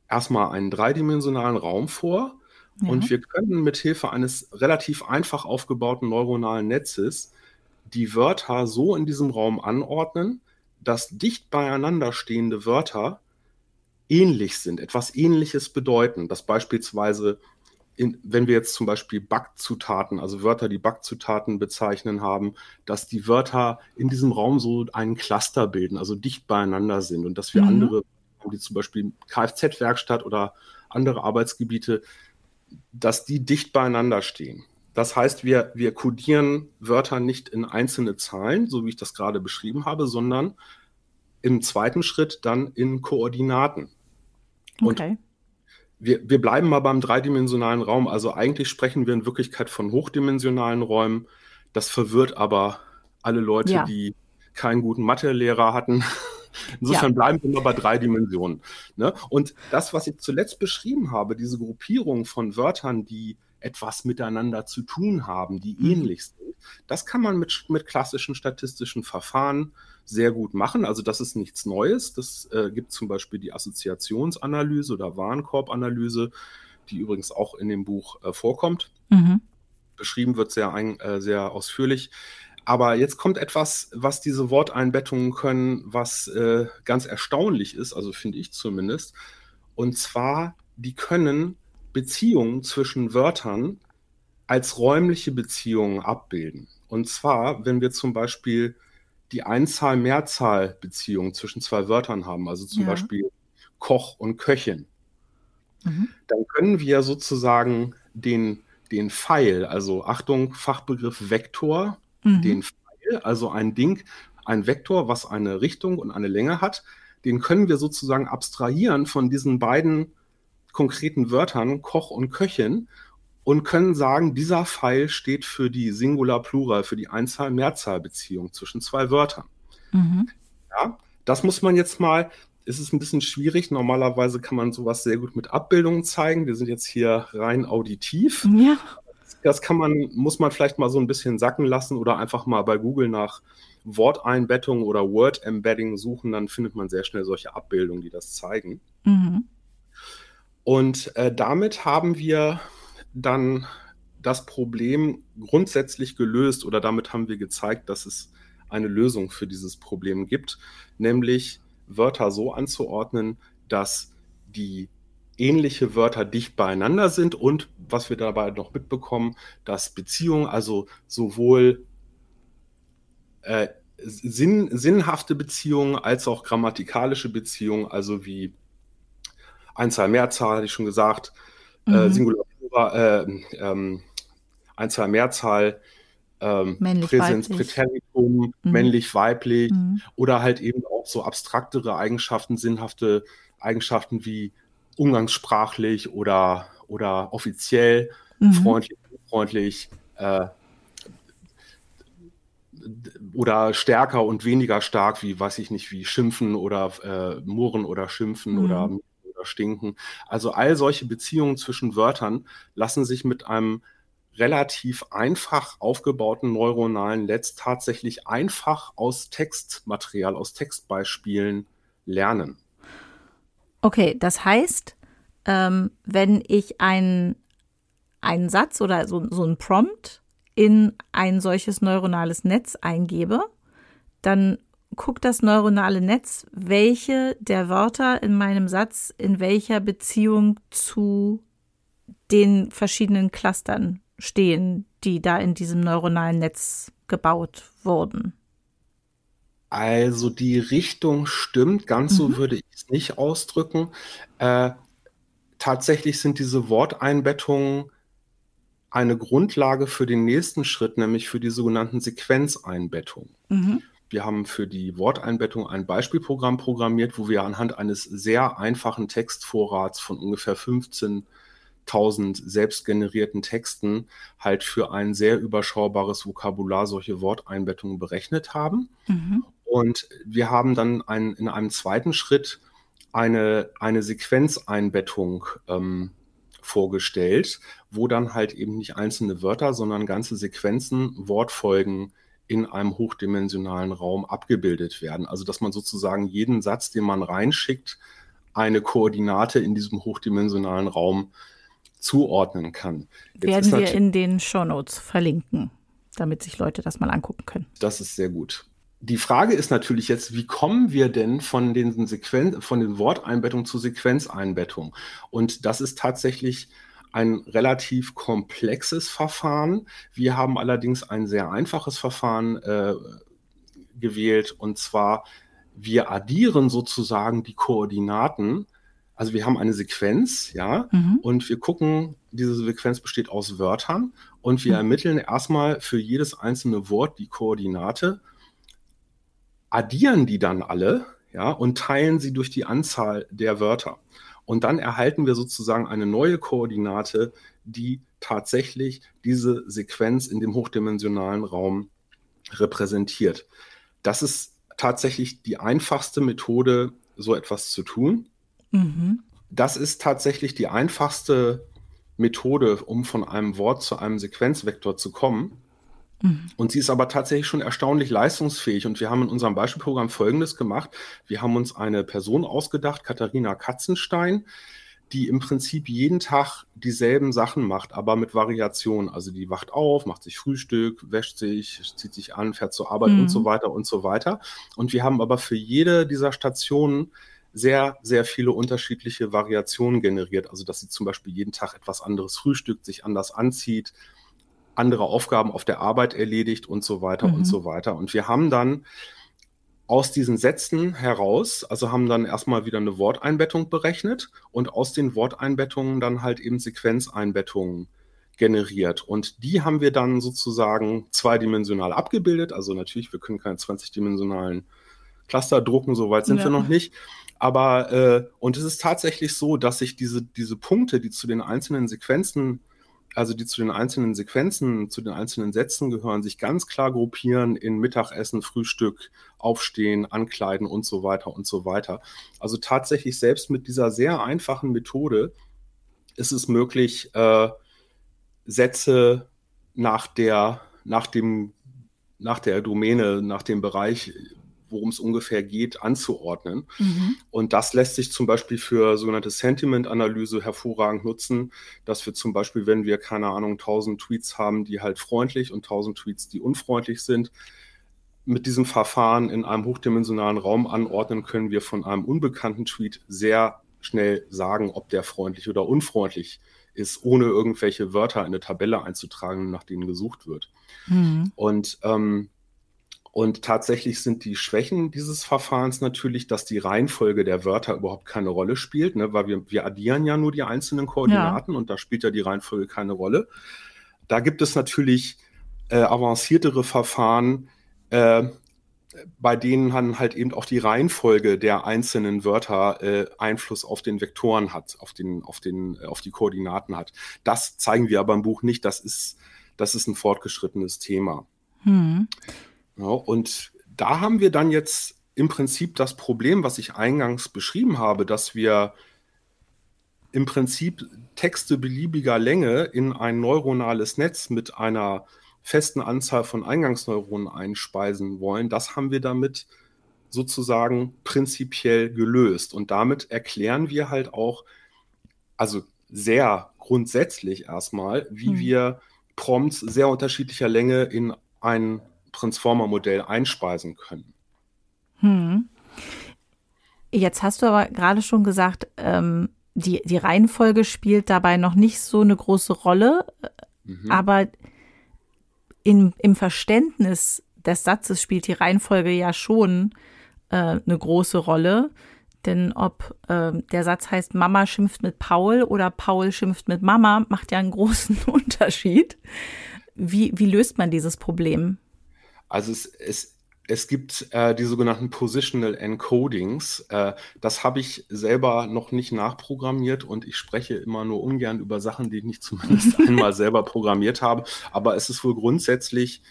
erstmal einen dreidimensionalen Raum vor ja. und wir können mit Hilfe eines relativ einfach aufgebauten neuronalen Netzes die Wörter so in diesem Raum anordnen, dass dicht beieinander stehende Wörter ähnlich sind, etwas Ähnliches bedeuten, dass beispielsweise in, wenn wir jetzt zum Beispiel Backzutaten, also Wörter, die Backzutaten bezeichnen haben, dass die Wörter in diesem Raum so einen Cluster bilden, also dicht beieinander sind und dass wir mhm. andere, die zum Beispiel Kfz-Werkstatt oder andere Arbeitsgebiete, dass die dicht beieinander stehen. Das heißt, wir, wir kodieren Wörter nicht in einzelne Zahlen, so wie ich das gerade beschrieben habe, sondern im zweiten Schritt dann in Koordinaten. Okay. Und wir, wir bleiben mal beim dreidimensionalen Raum. Also eigentlich sprechen wir in Wirklichkeit von hochdimensionalen Räumen. Das verwirrt aber alle Leute, ja. die keinen guten Mathelehrer hatten. Insofern ja. bleiben wir nur bei drei Dimensionen. Ne? Und das, was ich zuletzt beschrieben habe, diese Gruppierung von Wörtern, die etwas miteinander zu tun haben, die mhm. ähnlich sind, das kann man mit, mit klassischen statistischen Verfahren sehr gut machen. Also das ist nichts Neues. Das äh, gibt zum Beispiel die Assoziationsanalyse oder Warenkorbanalyse, die übrigens auch in dem Buch äh, vorkommt. Mhm. Beschrieben wird sehr, ein, äh, sehr ausführlich. Aber jetzt kommt etwas, was diese Worteinbettungen können, was äh, ganz erstaunlich ist, also finde ich zumindest. Und zwar, die können Beziehungen zwischen Wörtern als räumliche Beziehungen abbilden. Und zwar, wenn wir zum Beispiel die Einzahl-Mehrzahl-Beziehung zwischen zwei Wörtern haben, also zum ja. Beispiel Koch und Köchin, mhm. dann können wir sozusagen den, den Pfeil, also Achtung, Fachbegriff Vektor, mhm. den Pfeil, also ein Ding, ein Vektor, was eine Richtung und eine Länge hat, den können wir sozusagen abstrahieren von diesen beiden konkreten Wörtern Koch und Köchin und können sagen, dieser Pfeil steht für die Singular-Plural, für die Einzahl-Mehrzahl-Beziehung zwischen zwei Wörtern. Mhm. Ja, das muss man jetzt mal, es ist ein bisschen schwierig. Normalerweise kann man sowas sehr gut mit Abbildungen zeigen. Wir sind jetzt hier rein auditiv. Ja. Das kann man, muss man vielleicht mal so ein bisschen sacken lassen oder einfach mal bei Google nach Worteinbettung oder Word Embedding suchen, dann findet man sehr schnell solche Abbildungen, die das zeigen. Mhm. Und äh, damit haben wir dann das Problem grundsätzlich gelöst oder damit haben wir gezeigt, dass es eine Lösung für dieses Problem gibt, nämlich Wörter so anzuordnen, dass die ähnliche Wörter dicht beieinander sind und was wir dabei noch mitbekommen, dass Beziehungen, also sowohl äh, sinn, sinnhafte Beziehungen als auch grammatikalische Beziehungen, also wie Einzahl, Mehrzahl, hatte ich schon gesagt, äh, mhm. äh, Singular, äh, ähm, Einzahl, Mehrzahl, ähm, männlich, Präsens, weiblich. Präteritum, mhm. männlich, weiblich mhm. oder halt eben auch so abstraktere Eigenschaften, sinnhafte Eigenschaften wie umgangssprachlich oder, oder offiziell, mhm. freundlich, unfreundlich äh, oder stärker und weniger stark, wie weiß ich nicht, wie schimpfen oder äh, murren oder schimpfen mhm. oder oder stinken. Also all solche Beziehungen zwischen Wörtern lassen sich mit einem relativ einfach aufgebauten neuronalen Netz tatsächlich einfach aus Textmaterial, aus Textbeispielen lernen. Okay, das heißt, ähm, wenn ich einen, einen Satz oder so, so ein Prompt in ein solches neuronales Netz eingebe, dann guckt das neuronale Netz, welche der Wörter in meinem Satz in welcher Beziehung zu den verschiedenen Clustern stehen, die da in diesem neuronalen Netz gebaut wurden. Also die Richtung stimmt, ganz mhm. so würde ich es nicht ausdrücken. Äh, tatsächlich sind diese Worteinbettungen eine Grundlage für den nächsten Schritt, nämlich für die sogenannten Sequenzeinbettungen. Mhm. Wir haben für die Worteinbettung ein Beispielprogramm programmiert, wo wir anhand eines sehr einfachen Textvorrats von ungefähr 15.000 selbstgenerierten Texten halt für ein sehr überschaubares Vokabular solche Worteinbettungen berechnet haben. Mhm. Und wir haben dann ein, in einem zweiten Schritt eine, eine Sequenzeinbettung ähm, vorgestellt, wo dann halt eben nicht einzelne Wörter, sondern ganze Sequenzen, Wortfolgen in einem hochdimensionalen Raum abgebildet werden. Also dass man sozusagen jeden Satz, den man reinschickt, eine Koordinate in diesem hochdimensionalen Raum zuordnen kann. Jetzt Werden wir in den Shownotes verlinken, damit sich Leute das mal angucken können. Das ist sehr gut. Die Frage ist natürlich jetzt, wie kommen wir denn von den, Sequen von den Worteinbettungen zu Sequenzeinbettung? Und das ist tatsächlich ein relativ komplexes Verfahren. Wir haben allerdings ein sehr einfaches Verfahren äh, gewählt und zwar wir addieren sozusagen die Koordinaten. Also wir haben eine Sequenz, ja, mhm. und wir gucken, diese Sequenz besteht aus Wörtern und wir mhm. ermitteln erstmal für jedes einzelne Wort die Koordinate, addieren die dann alle, ja, und teilen sie durch die Anzahl der Wörter. Und dann erhalten wir sozusagen eine neue Koordinate, die tatsächlich diese Sequenz in dem hochdimensionalen Raum repräsentiert. Das ist tatsächlich die einfachste Methode, so etwas zu tun. Mhm. Das ist tatsächlich die einfachste Methode, um von einem Wort zu einem Sequenzvektor zu kommen. Mhm. Und sie ist aber tatsächlich schon erstaunlich leistungsfähig. Und wir haben in unserem Beispielprogramm Folgendes gemacht. Wir haben uns eine Person ausgedacht, Katharina Katzenstein, die im Prinzip jeden Tag dieselben Sachen macht, aber mit Variation. Also die wacht auf, macht sich Frühstück, wäscht sich, zieht sich an, fährt zur Arbeit mhm. und so weiter und so weiter. Und wir haben aber für jede dieser Stationen sehr, sehr viele unterschiedliche Variationen generiert. Also dass sie zum Beispiel jeden Tag etwas anderes frühstückt, sich anders anzieht, andere Aufgaben auf der Arbeit erledigt und so weiter mhm. und so weiter. Und wir haben dann aus diesen Sätzen heraus, also haben dann erstmal wieder eine Worteinbettung berechnet und aus den Worteinbettungen dann halt eben Sequenzeinbettungen generiert. Und die haben wir dann sozusagen zweidimensional abgebildet. Also natürlich, wir können keine 20-dimensionalen Cluster drucken, soweit sind ja. wir noch nicht. Aber äh, und es ist tatsächlich so, dass sich diese, diese Punkte, die zu den einzelnen Sequenzen, also die zu den einzelnen Sequenzen, zu den einzelnen Sätzen gehören, sich ganz klar gruppieren in Mittagessen, Frühstück, Aufstehen, Ankleiden und so weiter und so weiter. Also tatsächlich selbst mit dieser sehr einfachen Methode ist es möglich, äh, Sätze nach der, nach dem, nach der Domäne, nach dem Bereich worum es ungefähr geht, anzuordnen. Mhm. Und das lässt sich zum Beispiel für sogenannte Sentiment-Analyse hervorragend nutzen, dass wir zum Beispiel, wenn wir, keine Ahnung, 1000 Tweets haben, die halt freundlich und 1000 Tweets, die unfreundlich sind, mit diesem Verfahren in einem hochdimensionalen Raum anordnen, können wir von einem unbekannten Tweet sehr schnell sagen, ob der freundlich oder unfreundlich ist, ohne irgendwelche Wörter in eine Tabelle einzutragen, nach denen gesucht wird. Mhm. Und ähm, und tatsächlich sind die Schwächen dieses Verfahrens natürlich, dass die Reihenfolge der Wörter überhaupt keine Rolle spielt, ne? weil wir, wir addieren ja nur die einzelnen Koordinaten ja. und da spielt ja die Reihenfolge keine Rolle. Da gibt es natürlich äh, avanciertere Verfahren, äh, bei denen dann halt eben auch die Reihenfolge der einzelnen Wörter äh, Einfluss auf den Vektoren hat, auf, den, auf, den, äh, auf die Koordinaten hat. Das zeigen wir aber im Buch nicht. Das ist, das ist ein fortgeschrittenes Thema. Hm. Ja, und da haben wir dann jetzt im Prinzip das Problem, was ich eingangs beschrieben habe, dass wir im Prinzip Texte beliebiger Länge in ein neuronales Netz mit einer festen Anzahl von Eingangsneuronen einspeisen wollen. Das haben wir damit sozusagen prinzipiell gelöst. Und damit erklären wir halt auch, also sehr grundsätzlich erstmal, wie hm. wir Prompts sehr unterschiedlicher Länge in ein Transformer-Modell einspeisen können. Hm. Jetzt hast du aber gerade schon gesagt, ähm, die, die Reihenfolge spielt dabei noch nicht so eine große Rolle, mhm. aber in, im Verständnis des Satzes spielt die Reihenfolge ja schon äh, eine große Rolle. Denn ob äh, der Satz heißt, Mama schimpft mit Paul oder Paul schimpft mit Mama, macht ja einen großen Unterschied. Wie, wie löst man dieses Problem? Also es, es, es gibt äh, die sogenannten Positional Encodings. Äh, das habe ich selber noch nicht nachprogrammiert und ich spreche immer nur ungern über Sachen, die ich nicht zumindest einmal selber programmiert habe. Aber es ist wohl grundsätzlich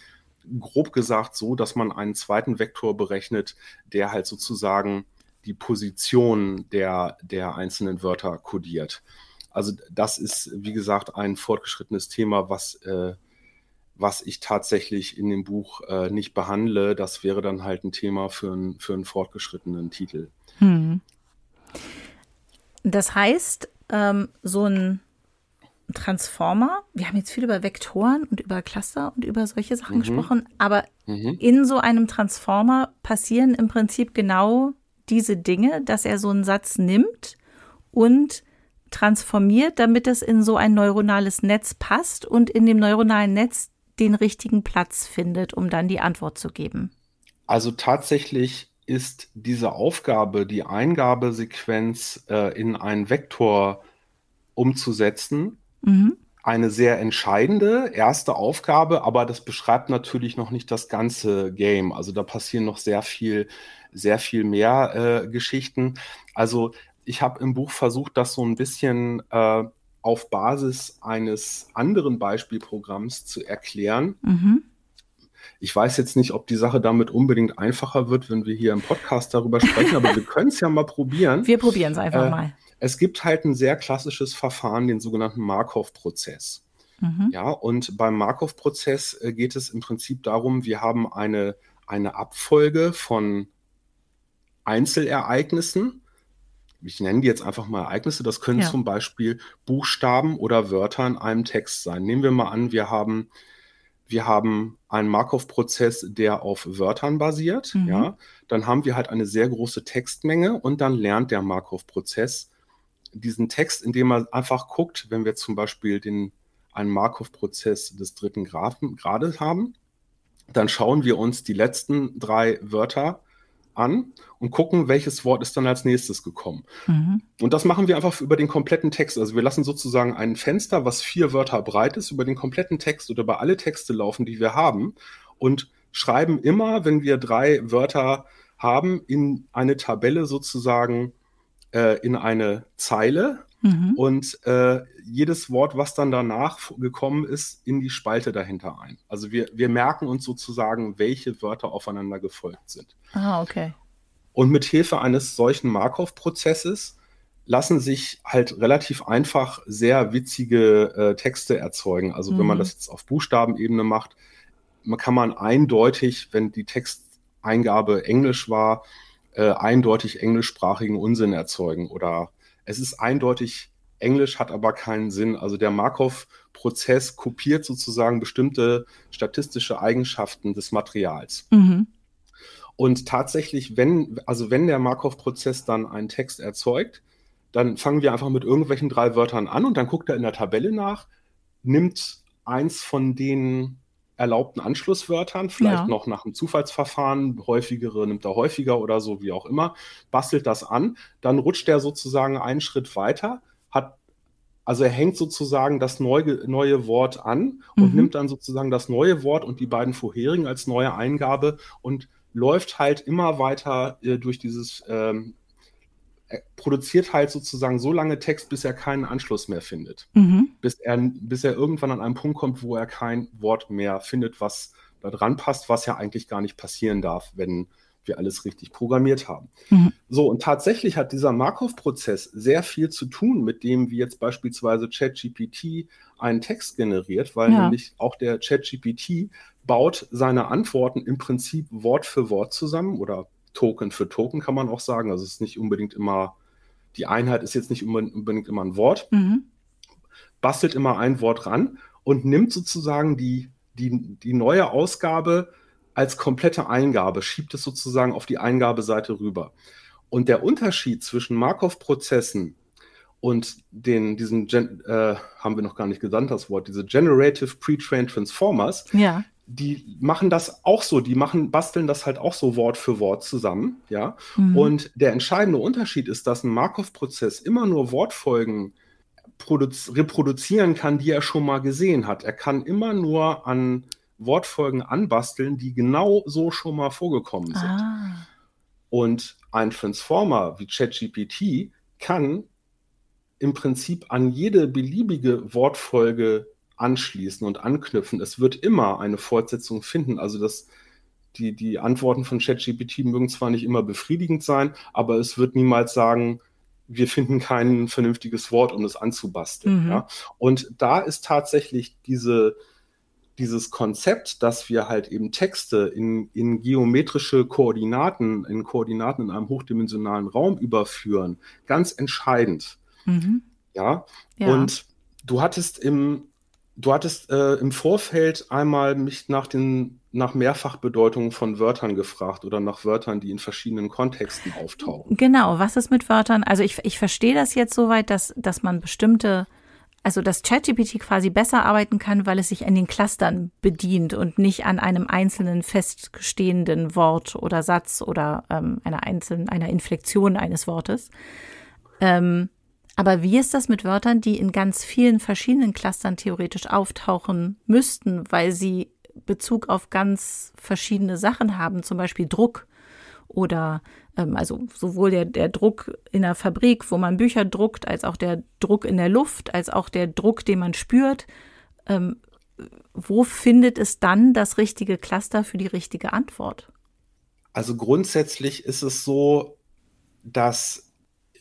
grob gesagt so, dass man einen zweiten Vektor berechnet, der halt sozusagen die Position der, der einzelnen Wörter kodiert. Also das ist, wie gesagt, ein fortgeschrittenes Thema, was äh, was ich tatsächlich in dem Buch äh, nicht behandle. Das wäre dann halt ein Thema für, ein, für einen fortgeschrittenen Titel. Hm. Das heißt, ähm, so ein Transformer, wir haben jetzt viel über Vektoren und über Cluster und über solche Sachen mhm. gesprochen, aber mhm. in so einem Transformer passieren im Prinzip genau diese Dinge, dass er so einen Satz nimmt und transformiert, damit es in so ein neuronales Netz passt und in dem neuronalen Netz den richtigen Platz findet, um dann die Antwort zu geben? Also tatsächlich ist diese Aufgabe, die Eingabesequenz äh, in einen Vektor umzusetzen, mhm. eine sehr entscheidende erste Aufgabe, aber das beschreibt natürlich noch nicht das ganze Game. Also da passieren noch sehr viel, sehr viel mehr äh, Geschichten. Also ich habe im Buch versucht, das so ein bisschen äh, auf Basis eines anderen Beispielprogramms zu erklären. Mhm. Ich weiß jetzt nicht, ob die Sache damit unbedingt einfacher wird, wenn wir hier im Podcast darüber sprechen, aber wir können es ja mal probieren. Wir probieren es einfach äh, mal. Es gibt halt ein sehr klassisches Verfahren, den sogenannten Markov-Prozess. Mhm. Ja, und beim Markov-Prozess äh, geht es im Prinzip darum, wir haben eine, eine Abfolge von Einzelereignissen, ich nenne die jetzt einfach mal Ereignisse, das können ja. zum Beispiel Buchstaben oder Wörter in einem Text sein. Nehmen wir mal an, wir haben, wir haben einen Markov-Prozess, der auf Wörtern basiert, mhm. ja, dann haben wir halt eine sehr große Textmenge und dann lernt der Markov-Prozess diesen Text, indem er einfach guckt, wenn wir zum Beispiel den, einen Markov-Prozess des dritten Grades haben, dann schauen wir uns die letzten drei Wörter an und gucken, welches Wort ist dann als nächstes gekommen. Mhm. Und das machen wir einfach über den kompletten Text. Also wir lassen sozusagen ein Fenster, was vier Wörter breit ist, über den kompletten Text oder über alle Texte laufen, die wir haben und schreiben immer, wenn wir drei Wörter haben, in eine Tabelle sozusagen äh, in eine Zeile mhm. und äh, jedes Wort, was dann danach gekommen ist, in die Spalte dahinter ein. Also wir, wir merken uns sozusagen, welche Wörter aufeinander gefolgt sind. Ah, okay. Und mit Hilfe eines solchen Markov-Prozesses lassen sich halt relativ einfach sehr witzige äh, Texte erzeugen. Also mhm. wenn man mhm. das jetzt auf Buchstabenebene macht, man kann man eindeutig, wenn die Texteingabe Englisch war, äh, eindeutig englischsprachigen Unsinn erzeugen oder es ist eindeutig Englisch, hat aber keinen Sinn. Also der Markov-Prozess kopiert sozusagen bestimmte statistische Eigenschaften des Materials. Mhm. Und tatsächlich, wenn, also wenn der Markov-Prozess dann einen Text erzeugt, dann fangen wir einfach mit irgendwelchen drei Wörtern an und dann guckt er in der Tabelle nach, nimmt eins von den erlaubten Anschlusswörtern, vielleicht ja. noch nach einem Zufallsverfahren, häufigere nimmt er häufiger oder so, wie auch immer, bastelt das an, dann rutscht er sozusagen einen Schritt weiter, hat also er hängt sozusagen das neue, neue Wort an und mhm. nimmt dann sozusagen das neue Wort und die beiden vorherigen als neue Eingabe und läuft halt immer weiter äh, durch dieses ähm, er produziert halt sozusagen so lange Text, bis er keinen Anschluss mehr findet. Mhm. Bis, er, bis er irgendwann an einen Punkt kommt, wo er kein Wort mehr findet, was da dran passt, was ja eigentlich gar nicht passieren darf, wenn wir alles richtig programmiert haben. Mhm. So, und tatsächlich hat dieser Markov-Prozess sehr viel zu tun mit dem, wie jetzt beispielsweise ChatGPT einen Text generiert, weil ja. nämlich auch der ChatGPT baut seine Antworten im Prinzip Wort für Wort zusammen oder Token für Token, kann man auch sagen. Also es ist nicht unbedingt immer, die Einheit ist jetzt nicht unbedingt immer ein Wort. Mhm. Bastelt immer ein Wort ran und nimmt sozusagen die, die, die neue Ausgabe als komplette Eingabe, schiebt es sozusagen auf die Eingabeseite rüber. Und der Unterschied zwischen Markov-Prozessen und den, diesen, äh, haben wir noch gar nicht genannt, das Wort, diese Generative Pre-Trained Transformers, ja die machen das auch so, die machen, basteln das halt auch so Wort für Wort zusammen, ja. Mhm. Und der entscheidende Unterschied ist, dass ein Markov-Prozess immer nur Wortfolgen reproduzieren kann, die er schon mal gesehen hat. Er kann immer nur an Wortfolgen anbasteln, die genau so schon mal vorgekommen sind. Ah. Und ein Transformer wie ChatGPT kann im Prinzip an jede beliebige Wortfolge anschließen und anknüpfen. Es wird immer eine Fortsetzung finden. Also das, die, die Antworten von ChatGPT mögen zwar nicht immer befriedigend sein, aber es wird niemals sagen, wir finden kein vernünftiges Wort, um es anzubasteln. Mhm. Ja? Und da ist tatsächlich diese, dieses Konzept, dass wir halt eben Texte in, in geometrische Koordinaten, in Koordinaten in einem hochdimensionalen Raum überführen, ganz entscheidend. Mhm. Ja? ja? Und du hattest im, Du hattest äh, im Vorfeld einmal mich nach den nach Mehrfachbedeutungen von Wörtern gefragt oder nach Wörtern, die in verschiedenen Kontexten auftauchen. Genau, was ist mit Wörtern? Also ich, ich verstehe das jetzt soweit, dass, dass man bestimmte, also dass ChatGPT quasi besser arbeiten kann, weil es sich an den Clustern bedient und nicht an einem einzelnen feststehenden Wort oder Satz oder ähm, einer einzelnen, einer Inflexion eines Wortes. Ähm, aber wie ist das mit Wörtern, die in ganz vielen verschiedenen Clustern theoretisch auftauchen müssten, weil sie Bezug auf ganz verschiedene Sachen haben, zum Beispiel Druck oder ähm, also sowohl der, der Druck in der Fabrik, wo man Bücher druckt, als auch der Druck in der Luft, als auch der Druck, den man spürt. Ähm, wo findet es dann das richtige Cluster für die richtige Antwort? Also grundsätzlich ist es so, dass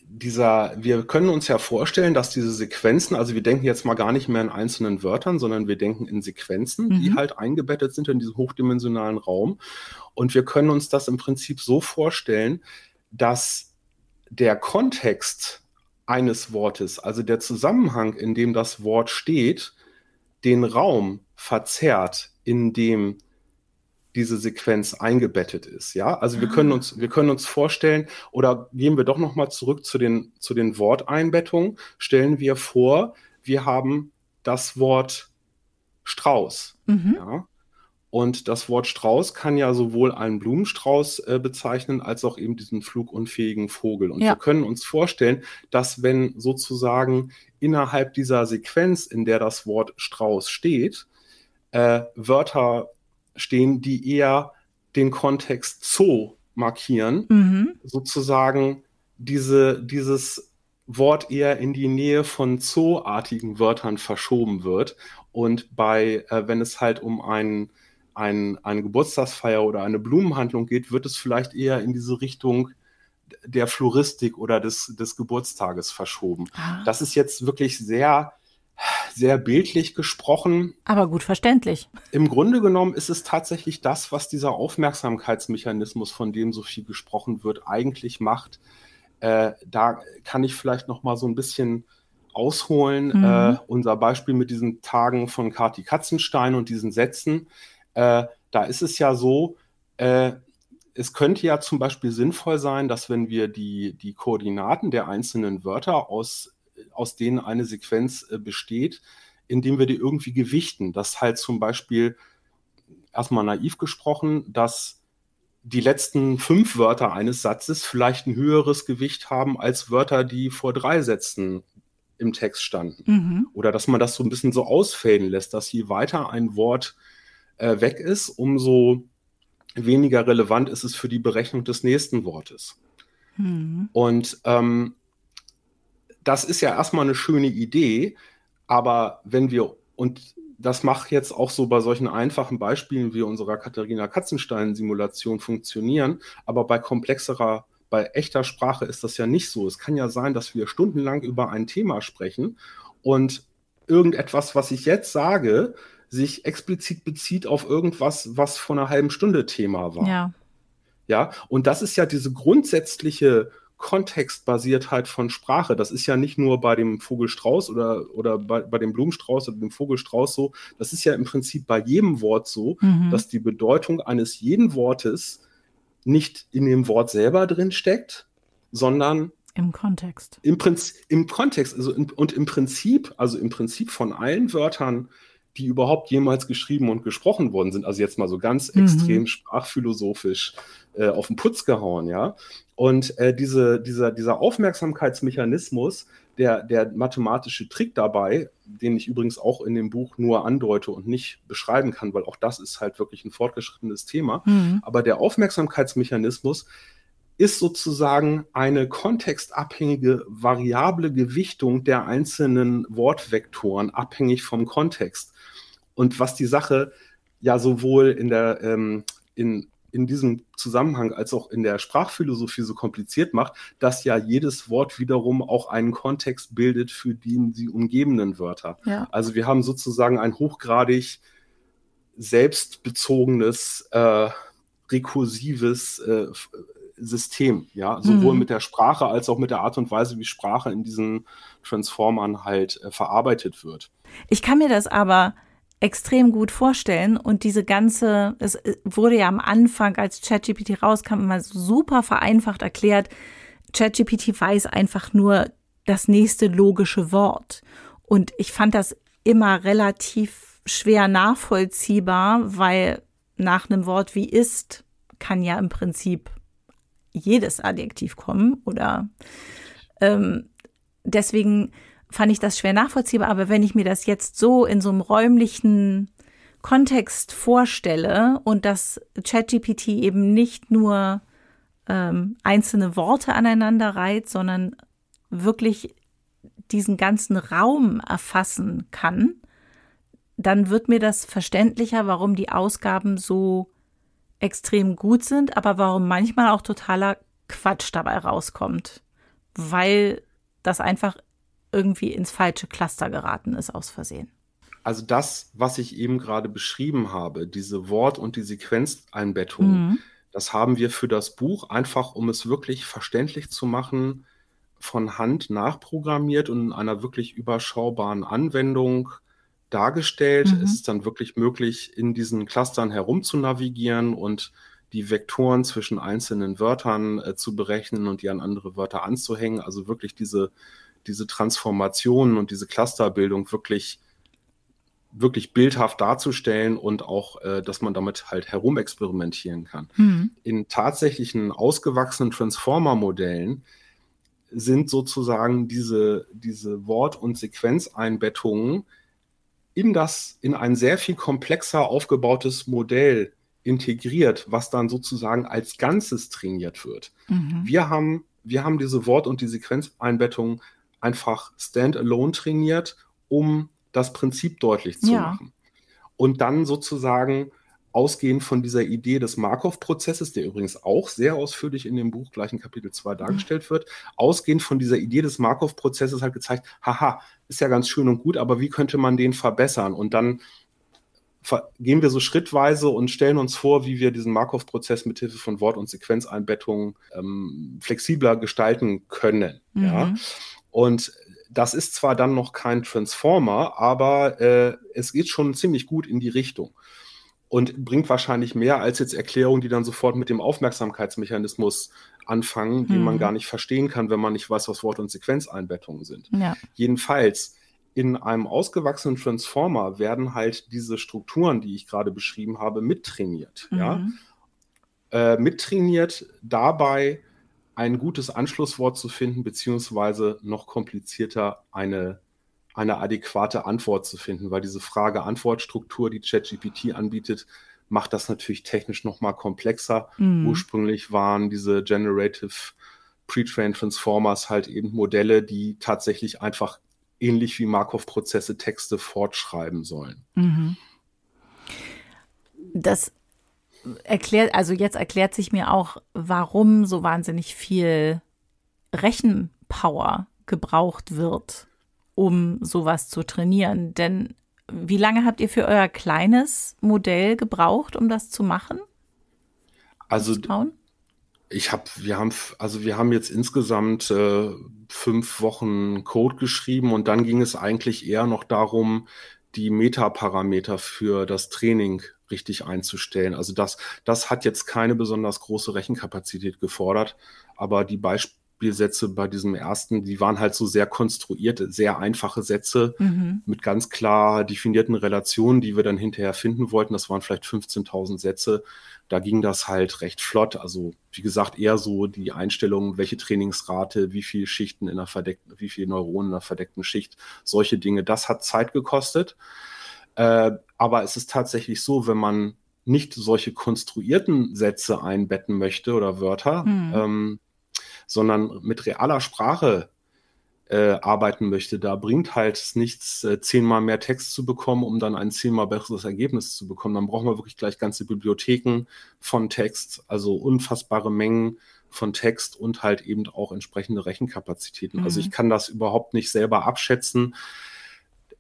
dieser, wir können uns ja vorstellen, dass diese Sequenzen, also wir denken jetzt mal gar nicht mehr in einzelnen Wörtern, sondern wir denken in Sequenzen, mhm. die halt eingebettet sind in diesem hochdimensionalen Raum. Und wir können uns das im Prinzip so vorstellen, dass der Kontext eines Wortes, also der Zusammenhang, in dem das Wort steht, den Raum verzerrt, in dem diese Sequenz eingebettet ist. Ja, also wir können ah. uns, wir können uns vorstellen, oder gehen wir doch nochmal zurück zu den, zu den Worteinbettungen. Stellen wir vor, wir haben das Wort Strauß. Mhm. Ja, Und das Wort Strauß kann ja sowohl einen Blumenstrauß äh, bezeichnen, als auch eben diesen flugunfähigen Vogel. Und ja. wir können uns vorstellen, dass wenn sozusagen innerhalb dieser Sequenz, in der das Wort Strauß steht, äh, Wörter stehen, die eher den Kontext Zoo markieren, mhm. sozusagen diese, dieses Wort eher in die Nähe von zooartigen Wörtern verschoben wird. Und bei, äh, wenn es halt um einen ein, eine Geburtstagsfeier oder eine Blumenhandlung geht, wird es vielleicht eher in diese Richtung der Floristik oder des, des Geburtstages verschoben. Ah. Das ist jetzt wirklich sehr, sehr bildlich gesprochen. Aber gut verständlich. Im Grunde genommen ist es tatsächlich das, was dieser Aufmerksamkeitsmechanismus, von dem so viel gesprochen wird, eigentlich macht. Äh, da kann ich vielleicht noch mal so ein bisschen ausholen. Mhm. Äh, unser Beispiel mit diesen Tagen von Kati Katzenstein und diesen Sätzen äh, da ist es ja so, äh, es könnte ja zum Beispiel sinnvoll sein, dass wenn wir die, die Koordinaten der einzelnen Wörter, aus, aus denen eine Sequenz äh, besteht, indem wir die irgendwie gewichten, dass halt zum Beispiel erstmal naiv gesprochen, dass die letzten fünf Wörter eines Satzes vielleicht ein höheres Gewicht haben als Wörter, die vor drei Sätzen im Text standen. Mhm. Oder dass man das so ein bisschen so ausfäden lässt, dass je weiter ein Wort äh, weg ist, umso weniger relevant ist es für die Berechnung des nächsten Wortes. Mhm. Und ähm, das ist ja erstmal eine schöne Idee, aber wenn wir, und das macht jetzt auch so bei solchen einfachen Beispielen wie unserer Katharina Katzenstein-Simulation funktionieren, aber bei komplexerer, bei echter Sprache ist das ja nicht so. Es kann ja sein, dass wir stundenlang über ein Thema sprechen und irgendetwas, was ich jetzt sage, sich explizit bezieht auf irgendwas, was vor einer halben Stunde Thema war. Ja. Ja, und das ist ja diese grundsätzliche Kontextbasiertheit von Sprache. Das ist ja nicht nur bei dem Vogelstrauß oder, oder bei, bei dem Blumenstrauß oder dem Vogelstrauß so. Das ist ja im Prinzip bei jedem Wort so, mhm. dass die Bedeutung eines jeden Wortes nicht in dem Wort selber drin steckt, sondern im Kontext. Im, Prinzip, im Kontext, also in, und im Prinzip, also im Prinzip von allen Wörtern, die überhaupt jemals geschrieben und gesprochen worden sind. Also jetzt mal so ganz mhm. extrem sprachphilosophisch äh, auf den Putz gehauen, ja. Und äh, diese, dieser, dieser Aufmerksamkeitsmechanismus, der, der mathematische Trick dabei, den ich übrigens auch in dem Buch nur andeute und nicht beschreiben kann, weil auch das ist halt wirklich ein fortgeschrittenes Thema. Mhm. Aber der Aufmerksamkeitsmechanismus ist sozusagen eine kontextabhängige variable Gewichtung der einzelnen Wortvektoren abhängig vom Kontext. Und was die Sache ja sowohl in der ähm, in, in diesem Zusammenhang als auch in der Sprachphilosophie so kompliziert macht, dass ja jedes Wort wiederum auch einen Kontext bildet für die sie umgebenden Wörter. Ja. Also wir haben sozusagen ein hochgradig selbstbezogenes, äh, rekursives äh, System, ja, sowohl mhm. mit der Sprache als auch mit der Art und Weise, wie Sprache in diesen Transformern halt äh, verarbeitet wird. Ich kann mir das aber extrem gut vorstellen. Und diese ganze, es äh, wurde ja am Anfang, als ChatGPT rauskam, immer super vereinfacht erklärt, ChatGPT weiß einfach nur das nächste logische Wort. Und ich fand das immer relativ schwer nachvollziehbar, weil nach einem Wort wie ist kann ja im Prinzip jedes Adjektiv kommen oder ähm, deswegen fand ich das schwer nachvollziehbar. Aber wenn ich mir das jetzt so in so einem räumlichen Kontext vorstelle und dass ChatGPT eben nicht nur ähm, einzelne Worte aneinander reiht, sondern wirklich diesen ganzen Raum erfassen kann, dann wird mir das verständlicher, warum die Ausgaben so extrem gut sind, aber warum manchmal auch totaler Quatsch dabei rauskommt, weil das einfach irgendwie ins falsche Cluster geraten ist aus Versehen. Also das, was ich eben gerade beschrieben habe, diese Wort- und die Sequenzeinbettung, mhm. das haben wir für das Buch einfach, um es wirklich verständlich zu machen, von Hand nachprogrammiert und in einer wirklich überschaubaren Anwendung dargestellt. Mhm. Es ist dann wirklich möglich, in diesen Clustern herumzunavigieren und die Vektoren zwischen einzelnen Wörtern äh, zu berechnen und die an andere Wörter anzuhängen. Also wirklich diese diese Transformationen und diese Clusterbildung wirklich wirklich bildhaft darzustellen und auch, äh, dass man damit halt herumexperimentieren kann. Mhm. In tatsächlichen ausgewachsenen Transformer-Modellen sind sozusagen diese, diese Wort- und Sequenzeinbettungen in das, in ein sehr viel komplexer aufgebautes Modell integriert, was dann sozusagen als Ganzes trainiert wird. Mhm. Wir haben, wir haben diese Wort- und die Sequenzeinbettung einfach standalone trainiert, um das Prinzip deutlich zu ja. machen. Und dann sozusagen ausgehend von dieser Idee des Markov-Prozesses, der übrigens auch sehr ausführlich in dem Buch gleich in Kapitel 2 dargestellt wird, ausgehend von dieser Idee des Markov-Prozesses hat gezeigt, haha, ist ja ganz schön und gut, aber wie könnte man den verbessern? Und dann gehen wir so schrittweise und stellen uns vor, wie wir diesen Markov-Prozess mit Hilfe von Wort- und Sequenzeinbettungen ähm, flexibler gestalten können. Mhm. Ja? Und das ist zwar dann noch kein Transformer, aber äh, es geht schon ziemlich gut in die Richtung und bringt wahrscheinlich mehr als jetzt Erklärungen, die dann sofort mit dem Aufmerksamkeitsmechanismus anfangen, die man mhm. gar nicht verstehen kann, wenn man nicht weiß, was Wort- und Sequenzeinbettungen sind. Ja. Jedenfalls in einem ausgewachsenen Transformer werden halt diese Strukturen, die ich gerade beschrieben habe, mittrainiert. Mhm. Ja? Äh, mittrainiert dabei ein gutes Anschlusswort zu finden, beziehungsweise noch komplizierter eine, eine adäquate Antwort zu finden, weil diese Frage-Antwort-Struktur, die ChatGPT anbietet, macht das natürlich technisch nochmal komplexer. Mhm. Ursprünglich waren diese Generative Pre-Trained Transformers halt eben Modelle, die tatsächlich einfach ähnlich wie Markov-Prozesse Texte fortschreiben sollen. Mhm. Das erklärt, also jetzt erklärt sich mir auch, warum so wahnsinnig viel Rechenpower gebraucht wird, um sowas zu trainieren. Denn wie lange habt ihr für euer kleines Modell gebraucht, um das zu machen? Also ich habe, wir haben, also wir haben jetzt insgesamt äh, fünf Wochen Code geschrieben und dann ging es eigentlich eher noch darum, die Metaparameter für das Training richtig einzustellen. Also das, das hat jetzt keine besonders große Rechenkapazität gefordert, aber die Beispielsätze bei diesem ersten, die waren halt so sehr konstruiert, sehr einfache Sätze mhm. mit ganz klar definierten Relationen, die wir dann hinterher finden wollten. Das waren vielleicht 15.000 Sätze. Da ging das halt recht flott. Also wie gesagt, eher so die Einstellung, welche Trainingsrate, wie viele Schichten in der verdeckten, wie viele Neuronen in der verdeckten Schicht, solche Dinge. Das hat Zeit gekostet. Äh, aber es ist tatsächlich so, wenn man nicht solche konstruierten Sätze einbetten möchte oder Wörter, hm. ähm, sondern mit realer Sprache äh, arbeiten möchte, da bringt halt nichts, äh, zehnmal mehr Text zu bekommen, um dann ein zehnmal besseres Ergebnis zu bekommen. Dann brauchen wir wirklich gleich ganze Bibliotheken von Text, also unfassbare Mengen von Text und halt eben auch entsprechende Rechenkapazitäten. Mhm. Also ich kann das überhaupt nicht selber abschätzen.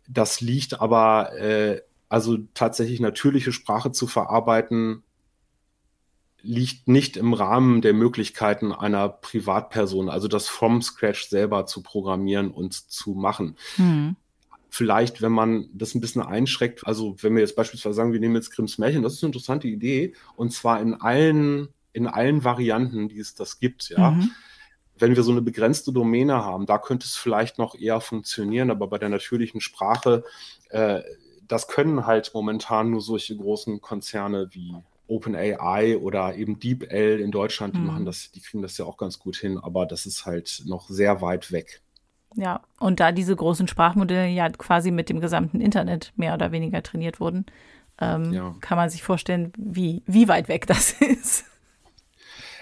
Das liegt aber, äh, also tatsächlich natürliche Sprache zu verarbeiten, liegt nicht im Rahmen der Möglichkeiten einer Privatperson, also das from scratch selber zu programmieren und zu machen. Hm. Vielleicht, wenn man das ein bisschen einschränkt, also wenn wir jetzt beispielsweise sagen, wir nehmen jetzt Grimms Märchen, das ist eine interessante Idee, und zwar in allen, in allen Varianten, die es das gibt, ja. Mhm wenn wir so eine begrenzte Domäne haben, da könnte es vielleicht noch eher funktionieren, aber bei der natürlichen Sprache, äh, das können halt momentan nur solche großen Konzerne wie OpenAI oder eben DeepL in Deutschland, die mhm. machen das, die kriegen das ja auch ganz gut hin, aber das ist halt noch sehr weit weg. Ja, und da diese großen Sprachmodelle ja quasi mit dem gesamten Internet mehr oder weniger trainiert wurden, ähm, ja. kann man sich vorstellen, wie, wie weit weg das ist.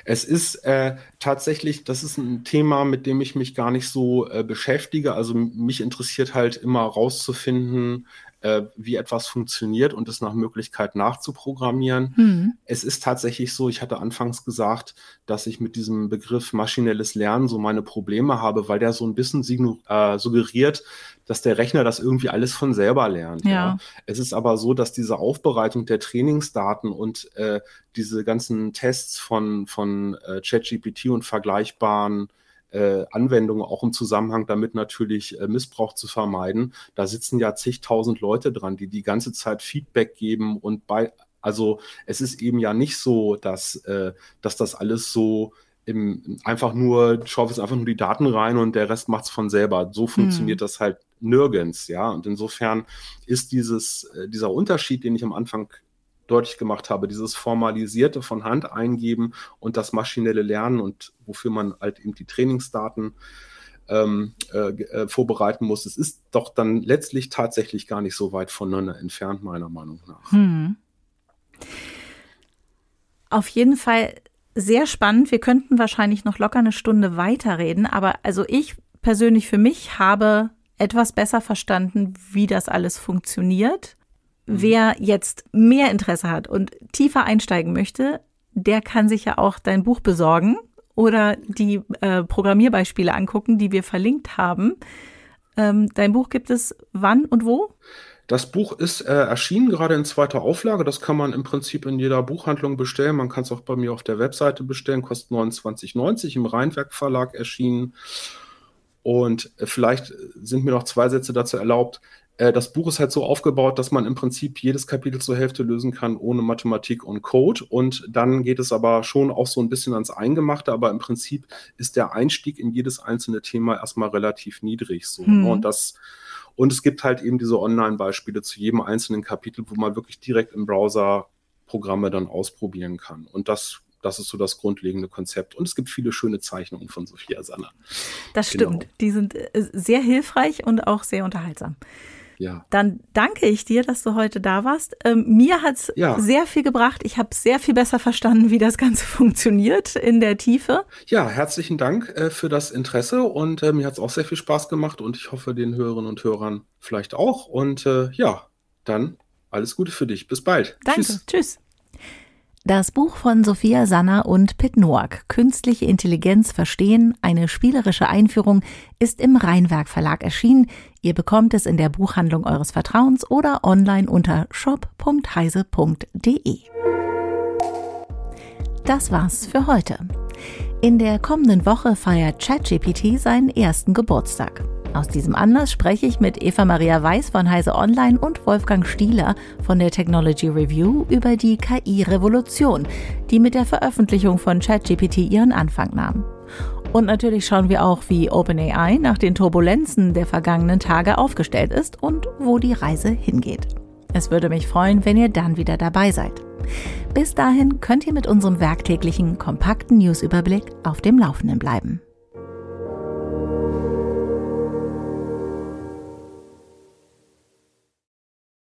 Es ist äh, tatsächlich, das ist ein Thema, mit dem ich mich gar nicht so äh, beschäftige. Also mich interessiert halt immer rauszufinden, äh, wie etwas funktioniert und es nach Möglichkeit nachzuprogrammieren. Mhm. Es ist tatsächlich so, ich hatte anfangs gesagt, dass ich mit diesem Begriff maschinelles Lernen so meine Probleme habe, weil der so ein bisschen äh, suggeriert, dass der Rechner das irgendwie alles von selber lernt. Ja. ja. Es ist aber so, dass diese Aufbereitung der Trainingsdaten und äh, diese ganzen Tests von, von äh, ChatGPT und vergleichbaren äh, Anwendungen, auch im Zusammenhang damit natürlich äh, Missbrauch zu vermeiden. Da sitzen ja zigtausend Leute dran, die die ganze Zeit Feedback geben und bei, also es ist eben ja nicht so, dass, äh, dass das alles so im, einfach nur, schaufelst einfach nur die Daten rein und der Rest macht es von selber. So funktioniert hm. das halt nirgends, ja. Und insofern ist dieses, äh, dieser Unterschied, den ich am Anfang deutlich gemacht habe, dieses formalisierte von Hand eingeben und das maschinelle Lernen und wofür man halt eben die Trainingsdaten ähm, äh, äh, vorbereiten muss. Es ist doch dann letztlich tatsächlich gar nicht so weit voneinander entfernt, meiner Meinung nach. Hm. Auf jeden Fall sehr spannend. Wir könnten wahrscheinlich noch locker eine Stunde weiterreden, aber also ich persönlich für mich habe etwas besser verstanden, wie das alles funktioniert. Mhm. Wer jetzt mehr Interesse hat und tiefer einsteigen möchte, der kann sich ja auch dein Buch besorgen oder die äh, Programmierbeispiele angucken, die wir verlinkt haben. Ähm, dein Buch gibt es wann und wo? Das Buch ist äh, erschienen, gerade in zweiter Auflage. Das kann man im Prinzip in jeder Buchhandlung bestellen. Man kann es auch bei mir auf der Webseite bestellen, kostet 29,90 im Rheinwerk Verlag erschienen. Und äh, vielleicht sind mir noch zwei Sätze dazu erlaubt. Äh, das Buch ist halt so aufgebaut, dass man im Prinzip jedes Kapitel zur Hälfte lösen kann ohne Mathematik und Code. Und dann geht es aber schon auch so ein bisschen ans Eingemachte. Aber im Prinzip ist der Einstieg in jedes einzelne Thema erstmal relativ niedrig. So. Hm. Und das und es gibt halt eben diese Online-Beispiele zu jedem einzelnen Kapitel, wo man wirklich direkt im Browser Programme dann ausprobieren kann. Und das, das ist so das grundlegende Konzept. Und es gibt viele schöne Zeichnungen von Sophia Sanner. Das genau. stimmt. Die sind äh, sehr hilfreich und auch sehr unterhaltsam. Ja. Dann danke ich dir, dass du heute da warst. Ähm, mir hat es ja. sehr viel gebracht. Ich habe sehr viel besser verstanden, wie das Ganze funktioniert in der Tiefe. Ja, herzlichen Dank äh, für das Interesse und äh, mir hat es auch sehr viel Spaß gemacht und ich hoffe den Hörerinnen und Hörern vielleicht auch. Und äh, ja, dann alles Gute für dich. Bis bald. Danke. Tschüss. Tschüss. Das Buch von Sophia Sanner und Pitt Noack, Künstliche Intelligenz verstehen, eine spielerische Einführung, ist im Rheinwerk Verlag erschienen. Ihr bekommt es in der Buchhandlung eures Vertrauens oder online unter shop.heise.de. Das war's für heute. In der kommenden Woche feiert ChatGPT seinen ersten Geburtstag. Aus diesem Anlass spreche ich mit Eva Maria Weiß von Heise Online und Wolfgang Stieler von der Technology Review über die KI-Revolution, die mit der Veröffentlichung von ChatGPT ihren Anfang nahm. Und natürlich schauen wir auch, wie OpenAI nach den Turbulenzen der vergangenen Tage aufgestellt ist und wo die Reise hingeht. Es würde mich freuen, wenn ihr dann wieder dabei seid. Bis dahin könnt ihr mit unserem werktäglichen kompakten Newsüberblick auf dem Laufenden bleiben.